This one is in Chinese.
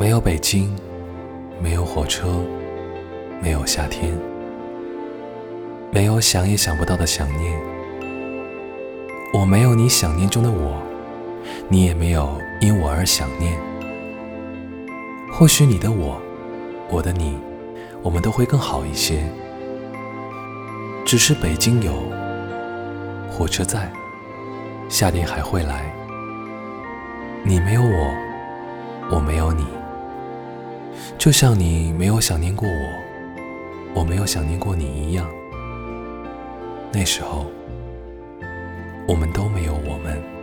没有北京，没有火车，没有夏天，没有想也想不到的想念。我没有你想念中的我，你也没有因我而想念。或许你的我，我的你，我们都会更好一些。只是北京有，火车在，夏天还会来。你没有我，我没有你。就像你没有想念过我，我没有想念过你一样。那时候，我们都没有我们。